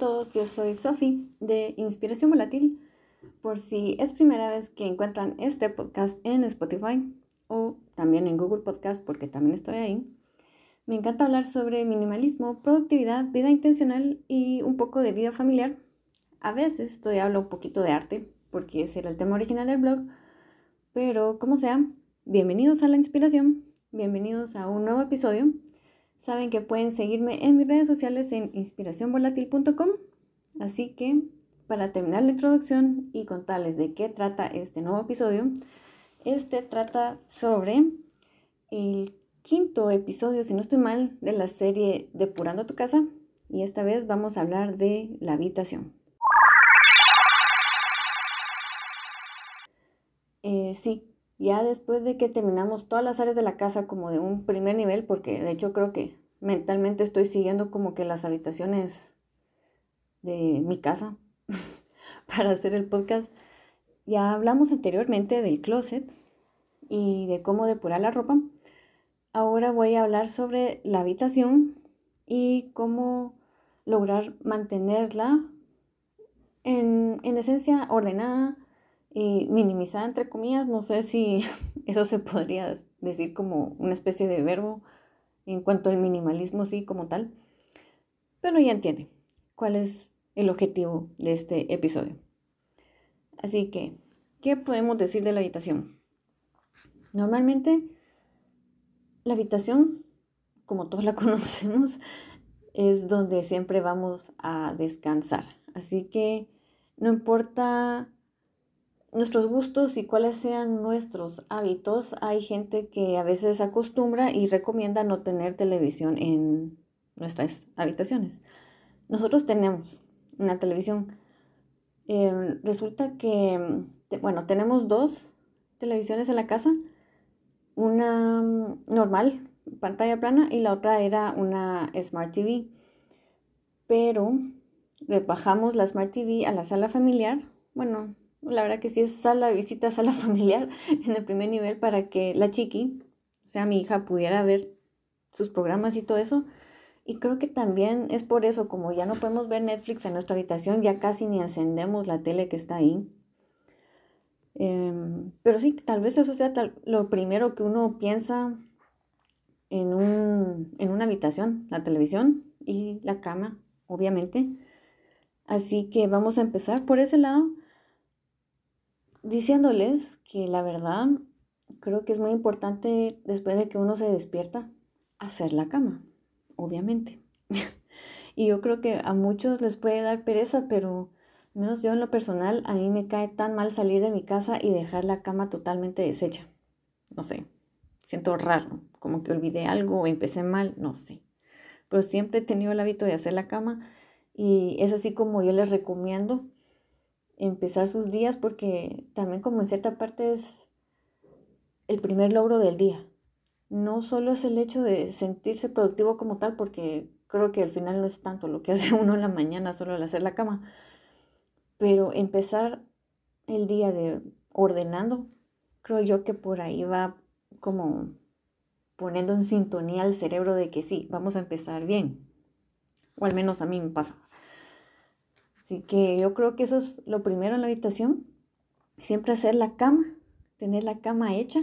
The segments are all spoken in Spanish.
todos, yo soy Sofi de Inspiración Volátil. Por si es primera vez que encuentran este podcast en Spotify o también en Google Podcast, porque también estoy ahí, me encanta hablar sobre minimalismo, productividad, vida intencional y un poco de vida familiar. A veces estoy hablo un poquito de arte, porque ese era el tema original del blog, pero como sea, bienvenidos a la inspiración, bienvenidos a un nuevo episodio. Saben que pueden seguirme en mis redes sociales en inspiracionvolatil.com. Así que para terminar la introducción y contarles de qué trata este nuevo episodio, este trata sobre el quinto episodio, si no estoy mal, de la serie Depurando tu casa. Y esta vez vamos a hablar de la habitación. Eh, sí, ya después de que terminamos todas las áreas de la casa como de un primer nivel, porque de hecho creo que mentalmente estoy siguiendo como que las habitaciones de mi casa para hacer el podcast. Ya hablamos anteriormente del closet y de cómo depurar la ropa. Ahora voy a hablar sobre la habitación y cómo lograr mantenerla en, en esencia ordenada, y minimizada entre comillas, no sé si eso se podría decir como una especie de verbo en cuanto al minimalismo, sí, como tal. Pero ya entiende cuál es el objetivo de este episodio. Así que, ¿qué podemos decir de la habitación? Normalmente, la habitación, como todos la conocemos, es donde siempre vamos a descansar. Así que no importa nuestros gustos y cuáles sean nuestros hábitos, hay gente que a veces acostumbra y recomienda no tener televisión en nuestras habitaciones. Nosotros tenemos una televisión. Em, resulta que, bueno, tenemos dos televisiones en la casa. Una mm, normal, pantalla plana, y la otra era una Smart TV. Pero bajamos la Smart TV a la sala familiar. Bueno, la verdad que sí es sala, visita, sala familiar en el primer nivel para que la chiqui, o sea, mi hija, pudiera ver sus programas y todo eso. Y creo que también es por eso, como ya no podemos ver Netflix en nuestra habitación, ya casi ni encendemos la tele que está ahí. Em, pero sí, tal vez eso sea lo primero que uno piensa en, un, en una habitación, la televisión y la cama, obviamente. Así que vamos a empezar por ese lado diciéndoles que la verdad creo que es muy importante después de que uno se despierta hacer la cama, obviamente. y yo creo que a muchos les puede dar pereza, pero menos yo en lo personal, a mí me cae tan mal salir de mi casa y dejar la cama totalmente deshecha. No sé, siento raro, como que olvidé algo o empecé mal, no sé. Pero siempre he tenido el hábito de hacer la cama y es así como yo les recomiendo empezar sus días porque también como en cierta parte es el primer logro del día. No solo es el hecho de sentirse productivo como tal, porque creo que al final no es tanto lo que hace uno en la mañana solo al hacer la cama, pero empezar el día de ordenando, creo yo que por ahí va como poniendo en sintonía al cerebro de que sí, vamos a empezar bien. O al menos a mí me pasa. Así que yo creo que eso es lo primero en la habitación. Siempre hacer la cama, tener la cama hecha.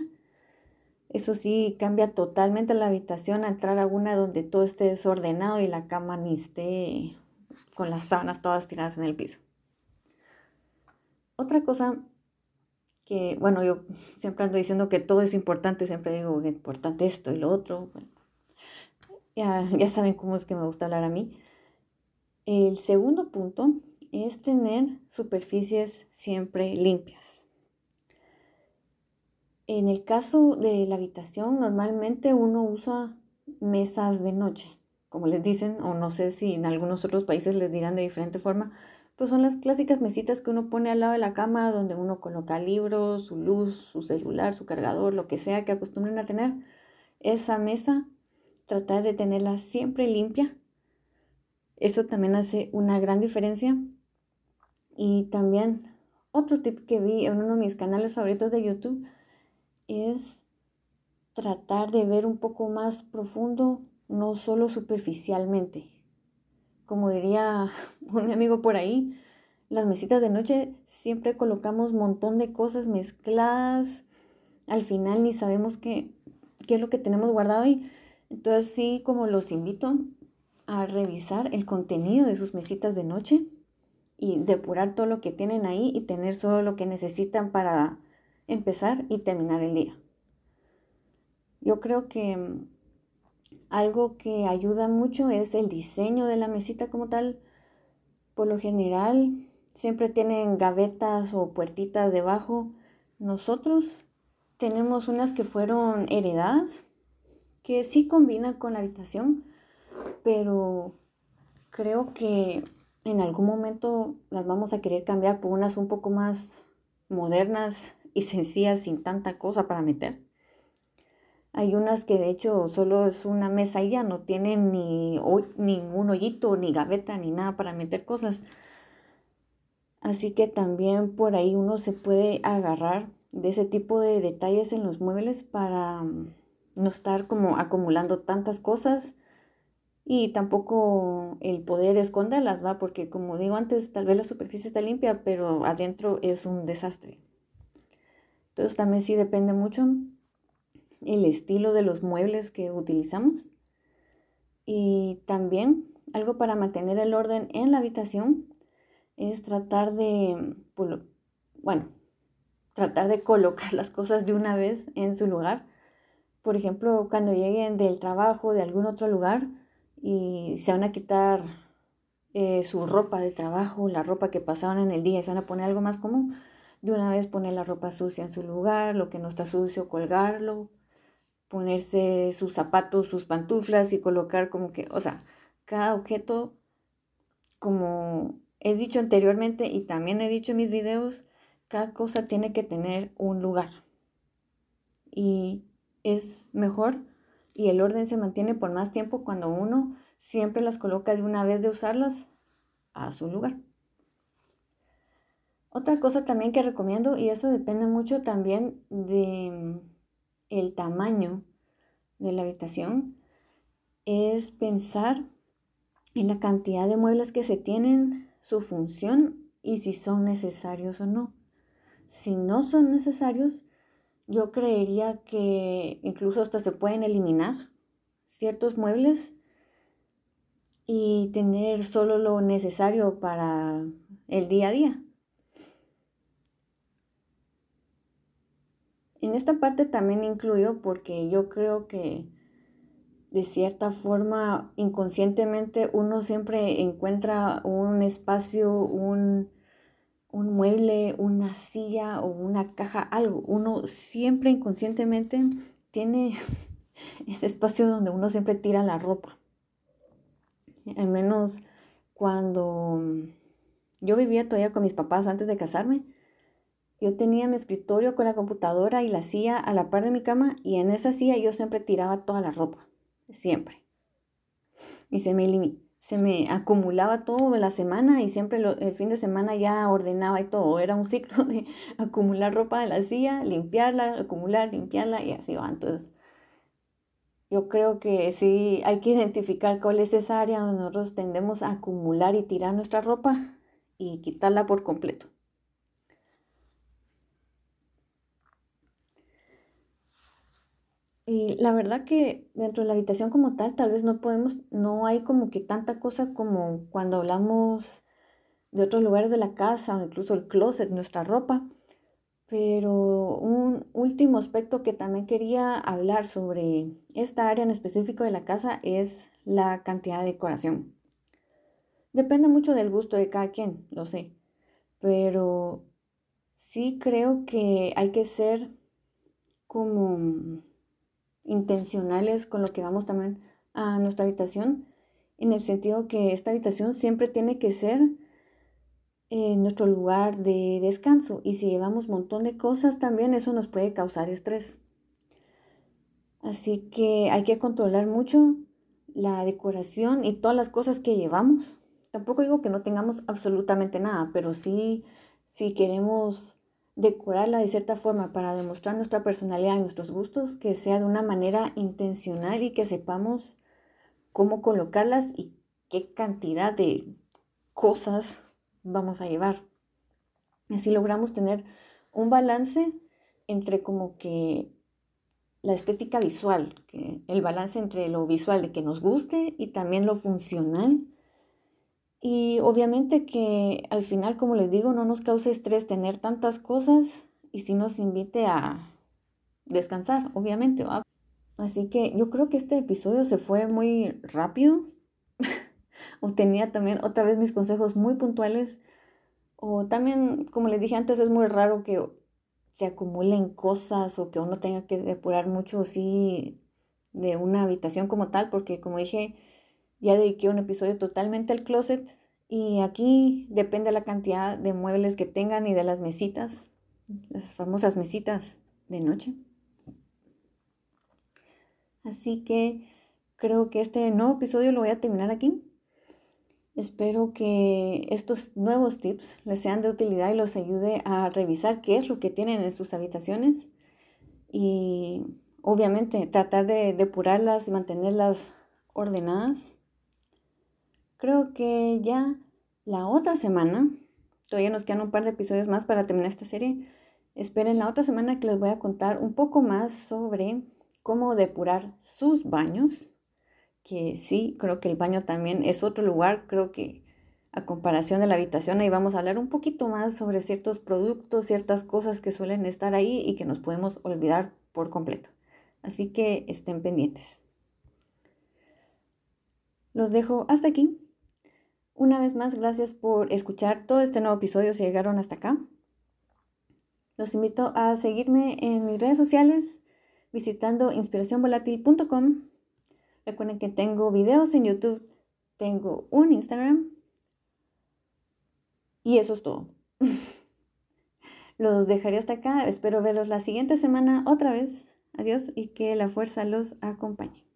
Eso sí, cambia totalmente la habitación entrar a una donde todo esté desordenado y la cama ni esté con las sábanas todas tiradas en el piso. Otra cosa que, bueno, yo siempre ando diciendo que todo es importante, siempre digo que es importante esto y lo otro. ya, ya saben cómo es que me gusta hablar a mí. El segundo punto es tener superficies siempre limpias. En el caso de la habitación, normalmente uno usa mesas de noche, como les dicen, o no sé si en algunos otros países les dirán de diferente forma, pues son las clásicas mesitas que uno pone al lado de la cama donde uno coloca libros, su luz, su celular, su cargador, lo que sea que acostumbren a tener. Esa mesa, tratar de tenerla siempre limpia. Eso también hace una gran diferencia y también otro tip que vi en uno de mis canales favoritos de YouTube es tratar de ver un poco más profundo, no solo superficialmente. como diría un amigo por ahí, las mesitas de noche siempre colocamos montón de cosas mezcladas. Al final ni sabemos qué, qué es lo que tenemos guardado ahí. Entonces sí, como los invito a revisar el contenido de sus mesitas de noche y depurar todo lo que tienen ahí y tener solo lo que necesitan para empezar y terminar el día. Yo creo que mm, algo que ayuda mucho es el diseño de la mesita como tal. Por lo general, siempre tienen gavetas o puertitas debajo. Nosotros tenemos unas que fueron heredadas, que sí combinan con la habitación, pero creo que en algún momento las vamos a querer cambiar por unas un poco más modernas y sencillas sin tanta cosa para meter. Hay unas que de hecho solo es una mesa y ya no tienen ni ningún hoyito, ni gaveta, ni nada para meter cosas. Así que también por ahí uno se puede agarrar de ese tipo de detalles en los muebles para mm, no estar como acumulando tantas cosas y tampoco el poder esconderlas, ¿va? Porque como digo antes, tal vez la superficie está limpia, pero adentro es un desastre. Entonces también sí depende mucho el estilo de los muebles que utilizamos. Y también algo para mantener el orden en la habitación es tratar de, bueno, tratar de colocar las cosas de una vez en su lugar. Por ejemplo, cuando lleguen del trabajo, de algún otro lugar, y se van a quitar eh, su ropa de trabajo, la ropa que pasaron en el día, y se van a poner algo más común, de una vez poner la ropa sucia en su lugar, lo que no está sucio, colgarlo, ponerse sus zapatos, sus pantuflas y colocar como que, o sea, cada objeto, como he dicho anteriormente y también he dicho en mis videos, cada cosa tiene que tener un lugar. Y es mejor y el orden se mantiene por más tiempo cuando uno siempre las coloca de una vez de usarlas a su lugar. Otra cosa también que recomiendo, y eso depende mucho también de el tamaño de la habitación es pensar en la cantidad de muebles que se tienen, su función y si son necesarios o no. Si no son necesarios, yo creería que incluso hasta se pueden eliminar ciertos muebles y tener solo lo necesario para el día a día. En esta parte también incluyo porque yo creo que de cierta forma inconscientemente uno siempre encuentra un espacio, un, un mueble, una silla o una caja, algo. Uno siempre inconscientemente tiene ese espacio donde uno siempre tira la ropa. Al menos cuando yo vivía todavía con mis papás antes de casarme, yo tenía mi escritorio con la computadora y la silla a la par de mi cama y en esa silla yo siempre tiraba toda la ropa, siempre. Y se me, se me acumulaba todo la semana y siempre el fin de semana ya ordenaba y todo. Era un ciclo de acumular ropa de la silla, limpiarla, acumular, limpiarla y así va. Entonces, yo creo que sí hay que identificar cuál es esa área donde nosotros tendemos a acumular y tirar nuestra ropa y quitarla por completo. Y la verdad que dentro de la habitación como tal, tal vez no podemos, no hay como que tanta cosa como cuando hablamos de otros lugares de la casa o incluso el closet, nuestra ropa. Pero un último aspecto que también quería hablar sobre esta área en específico de la casa es la cantidad de decoración. Depende mucho del gusto de cada quien, lo sé. Pero sí creo que hay que ser como intencionales con lo que vamos también a nuestra habitación, en el sentido que esta habitación siempre tiene que ser eh, nuestro lugar de descanso y si llevamos un montón de cosas también eso nos puede causar estrés. Así que hay que controlar mucho la decoración y todas las cosas que llevamos. Tampoco digo que no tengamos absolutamente nada, pero sí, si queremos decorarla de cierta forma para demostrar nuestra personalidad y nuestros gustos, que sea de una manera intencional y que sepamos cómo colocarlas y qué cantidad de cosas vamos a llevar. Así logramos tener un balance entre como que la estética visual, el balance entre lo visual de que nos guste y también lo funcional. Y obviamente que al final, como les digo, no nos cause estrés tener tantas cosas y si nos invite a descansar, obviamente. Así que yo creo que este episodio se fue muy rápido. Obtenía también otra vez mis consejos muy puntuales. O también, como les dije antes, es muy raro que se acumulen cosas o que uno tenga que depurar mucho así de una habitación como tal, porque como dije, ya dediqué un episodio totalmente al closet y aquí depende la cantidad de muebles que tengan y de las mesitas, las famosas mesitas de noche. Así que creo que este nuevo episodio lo voy a terminar aquí. Espero que estos nuevos tips les sean de utilidad y los ayude a revisar qué es lo que tienen en sus habitaciones y obviamente tratar de depurarlas y mantenerlas ordenadas. Creo que ya la otra semana, todavía nos quedan un par de episodios más para terminar esta serie. Esperen la otra semana que les voy a contar un poco más sobre cómo depurar sus baños que sí, creo que el baño también es otro lugar, creo que a comparación de la habitación, ahí vamos a hablar un poquito más sobre ciertos productos, ciertas cosas que suelen estar ahí y que nos podemos olvidar por completo. Así que estén pendientes. Los dejo hasta aquí. Una vez más, gracias por escuchar todo este nuevo episodio si llegaron hasta acá. Los invito a seguirme en mis redes sociales visitando inspiracionvolatil.com Recuerden que tengo videos en YouTube, tengo un Instagram y eso es todo. los dejaré hasta acá. Espero verlos la siguiente semana otra vez. Adiós y que la fuerza los acompañe.